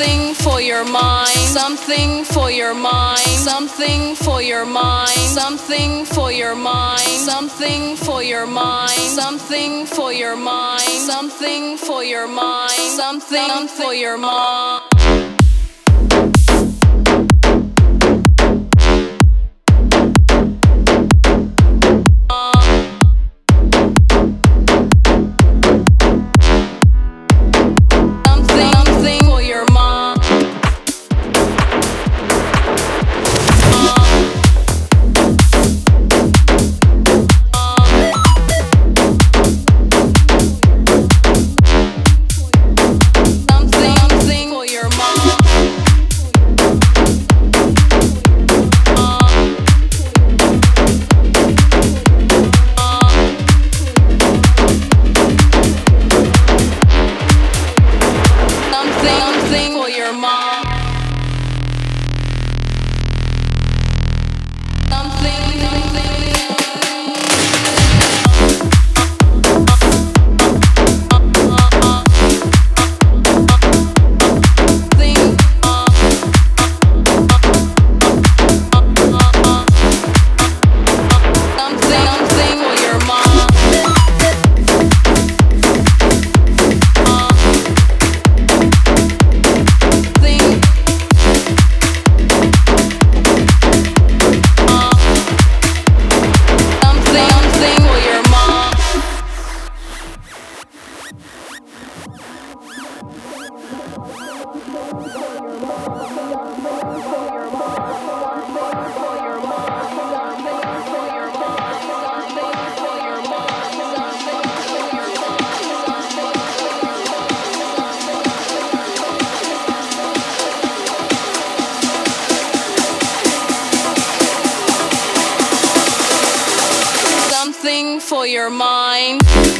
Something for your mind. Something for your mind. Something for your mind. Something for your mind. Something for your mind. Something for your mind. Something for your mind. Something for your mind. Thank you. For your mind.